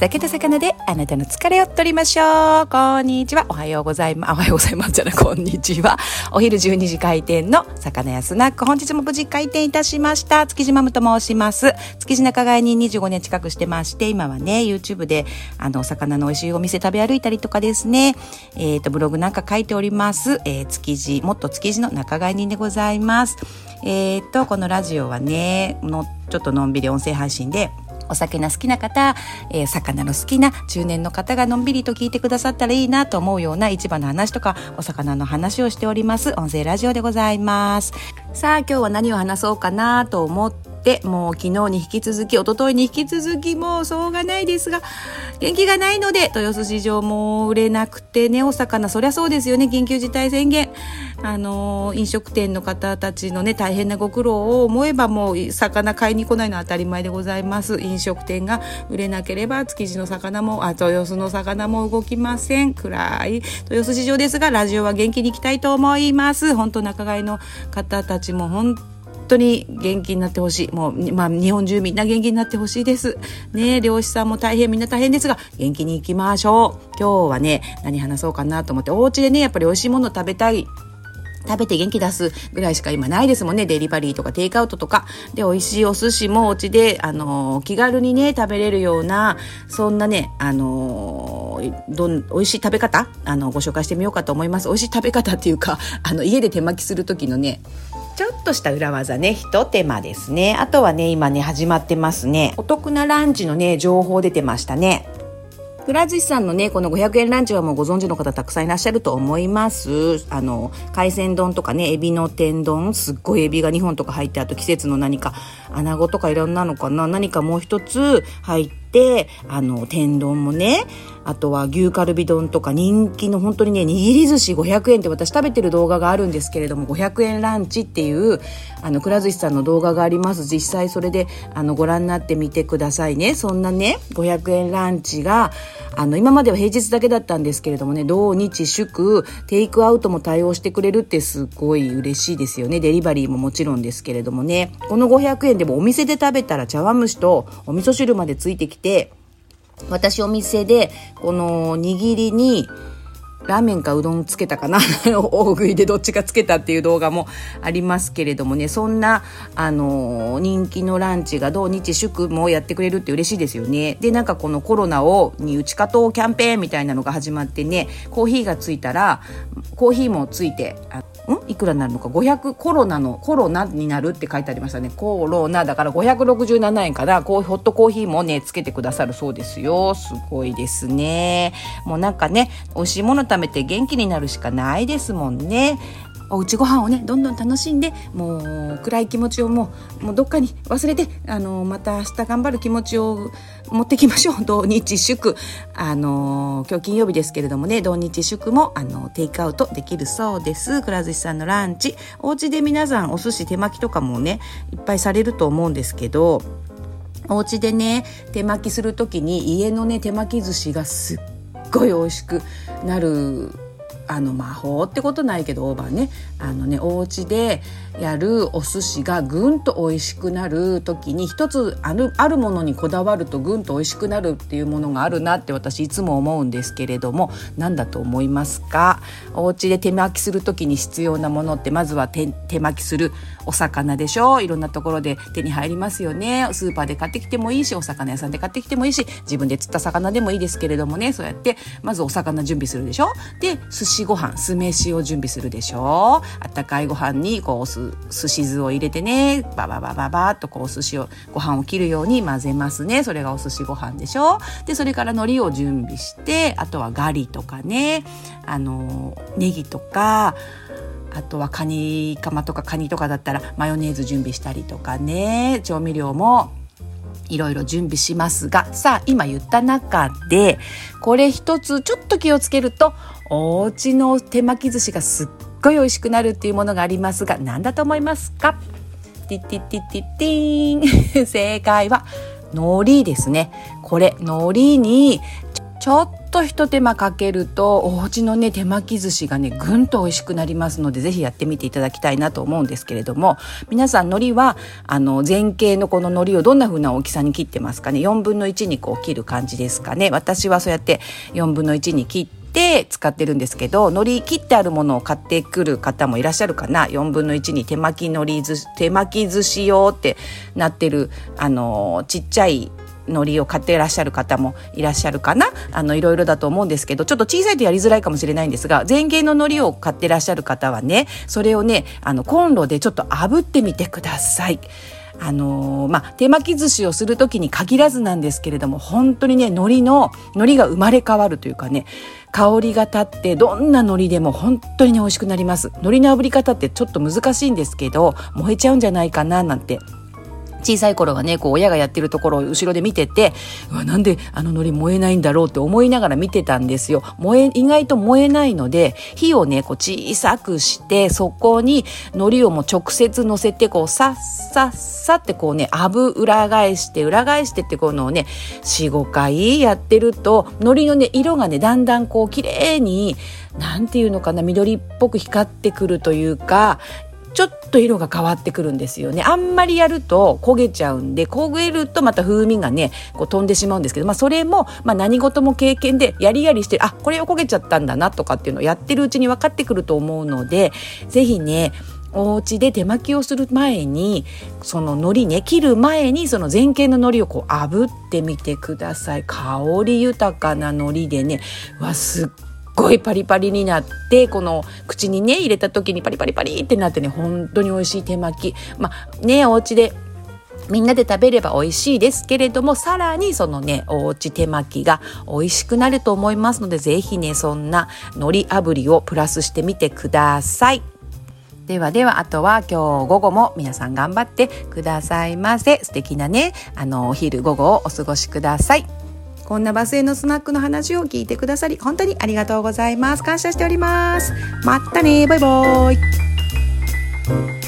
酒と魚であなたの疲れを取りましょう。こんにちは。おはようございます。おはようございますじゃない、こんにちは。お昼12時開店の魚屋スナック。本日も無事開店いたしました。築地マムと申します。築地仲買に25年近くしてまして、今はね、YouTube で、あの、お魚の美味しいお店食べ歩いたりとかですね、えっ、ー、と、ブログなんか書いております。えー、築地、もっと築地の仲買人でございます。えっ、ー、と、このラジオはね、の、ちょっとのんびり音声配信で、お酒の好きな方、えー、魚の好きな中年の方がのんびりと聞いてくださったらいいなと思うような市場の話とかお魚の話をしております。音声ラジオでございます。さあ今日は何を話そうかなと思ってってもう昨日に引き続き一昨日に引き続きもうしょうがないですが元気がないので豊洲市場も売れなくてねお魚そりゃそうですよね。緊急事態宣言。あの飲食店の方たちのね大変なご苦労を思えばもう魚買いに来ないのは当たり前でございます。飲食店が売れなければ築地の魚もあ豊洲の魚も動きません。暗い豊洲市場ですがラジオは元気に行きたいと思います。本当仲買の方たちも本当当に元気になってほしい。もう、まあ、日本中みんな元気になってほしいです。ね漁師さんも大変、みんな大変ですが、元気に行きましょう。今日はね、何話そうかなと思って、お家でね、やっぱり美味しいもの食べたい。食べて元気出すぐらいしか今ないですもんね。デリバリーとかテイクアウトとか。で、美味しいお寿司もお家で、あのー、気軽にね、食べれるような、そんなね、あのー、どん、美味しい食べ方、あの、ご紹介してみようかと思います。美味しい食べ方っていうか、あの、家で手巻きする時のね、ちょっとした裏技ね、一手間ですね。あとはね、今ね、始まってますね。お得なランチのね、情報出てましたね。くら寿司さんのね、この500円ランチはもうご存知の方たくさんいらっしゃると思います。あの、海鮮丼とかね、エビの天丼、すっごいエビが2本とか入って、あと季節の何か、穴子とかいろんなのかな、何かもう一つ入って、あの、天丼もね、あとは牛カルビ丼とか人気の本当にね、握り寿司500円って私食べてる動画があるんですけれども、500円ランチっていう、あの、くら寿司さんの動画があります。実際それで、あの、ご覧になってみてくださいね。そんなね、500円ランチが、あの、今までは平日だけだったんですけれどもね、土日祝、テイクアウトも対応してくれるってすごい嬉しいですよね。デリバリーももちろんですけれどもね。この500円でもお店で食べたら茶碗蒸しとお味噌汁までついてきて、私お店で、この握りに、ラーメンかうどんつけたかな？大食いでどっちかつけたっていう動画もありますけれどもね、そんな、あのー、人気のランチが土日祝もやってくれるって嬉しいですよね。で、なんかこのコロナを、に打ち勝とうキャンペーンみたいなのが始まってね、コーヒーがついたら、コーヒーもついて、ん？いくらになるのか？500コロナのコロナになるって書いてありましたね。コロナだから567円からこうホットコーヒーもねつけてくださるそうですよ。すごいですね。もうなんかね美味しいもの食べて元気になるしかないですもんね。おうちご飯をねどんどん楽しんでもう暗い気持ちをもうもうどっかに忘れてあのまた明日頑張る気持ちを持ってきましょう。土日祝。あの今日金曜日ですけれどもね土日祝もあのテイクアウトできるそうです。くら寿司さんのランチ。お家で皆さんお寿司手巻きとかもねいっぱいされると思うんですけどお家でね手巻きする時に家のね手巻き寿司がすっごい美味しくなるあの魔法ってことないけどオーバーね。あのねお家でやるお寿司がぐんと美味しくなる時に一つあるあるものにこだわるとぐんと美味しくなるっていうものがあるなって私いつも思うんですけれども何だと思いますか？お家で手巻きする時に必要なものってまずは手手巻きするお魚でしょいろんなところで手に入りますよね。スーパーで買ってきてもいいしお魚屋さんで買ってきてもいいし自分で釣った魚でもいいですけれどもね。そうやってまずお魚準備するでしょ？で寿司ご飯酢飯を準備するでしょあったかいご飯にこうす寿司酢を入れてね。バババババッとこう寿司をご飯を切るように混ぜますね。それがお寿司ご飯でしょ。でそれから海苔を準備してあとはガリとかね。あのネギとかあとはカニカマとかカニとかだったらマヨネーズ準備したりとかね。調味料もいろいろ準備しますがさあ今言った中でこれ一つちょっと気をつけるとお家の手巻き寿司がすっごい美味しくなるっていうものがありますが何だと思いますか？ティティティティティーン。正解は海苔ですね。これ海苔にちょっと一手間かけるとお家のね手巻き寿司がねぐんと美味しくなりますのでぜひやってみていただきたいなと思うんですけれども皆さん海苔はあの前傾のこの海苔をどんな風な大きさに切ってますかね？4分の1にこう切る感じですかね？私はそうやって4分の1に切ってて使ってるんですけど海苔切ってあるものを買ってくる方もいらっしゃるかな？4分の1に手巻き海苔寿司手巻き寿司用ってなってるあのちっちゃい海苔を買っていらっしゃる方もいらっしゃるかなあのいろいろだと思うんですけどちょっと小さいとやりづらいかもしれないんですが前傾の海苔を買ってらっしゃる方はねそれをねあのコンロでちょっと炙ってみてください。あのー、まあ、手巻き寿司をする時に限らずなんですけれども、本当にね、海苔の、海苔が生まれ変わるというかね、香りが立ってどんな海苔でも本当にね美味しくなります海苔の炙り方ってちょっと難しいんですけど燃えちゃうんじゃないかななんて小さい頃はね、こう親がやってるところを後ろで見てて、うわ、なんであの海苔燃えないんだろうって思いながら見てたんですよ。燃え、意外と燃えないので、火をね、こう小さくして、そこに海苔をもう直接乗せて、こう、さっさっさってこうね、あぶ裏返して、裏返してってこのね、4、5回やってると、海苔のね、色がね、だんだんこう綺麗に、なんていうのかな、緑っぽく光ってくるというか、ちょっと色が変わってくるんですよね。あんまりやると焦げちゃうんで、焦げるとまた風味がね、こう飛んでしまうんですけど、まあそれも、まあ何事も経験でやりやりして、あ、これを焦げちゃったんだなとかっていうのをやってるうちに分かってくると思うので、ぜひね、お家で手巻きをする前にその海苔ね切る前にその前傾の海苔をこう炙ってみてください香り豊かな海苔でねわすっごいパリパリになってこの口にね入れた時にパリパリパリってなってね本当に美味しい手巻きまあねお家でみんなで食べれば美味しいですけれども、さらにそのね、おうち手巻きが美味しくなると思いますので、ぜひね、そんな海苔炙りをプラスしてみてください。ではでは、あとは今日午後も皆さん頑張ってくださいませ。素敵なね、あの、お昼午後をお過ごしください。こんなバスへのスナックの話を聞いてくださり、本当にありがとうございます。感謝しております。またねバイバイ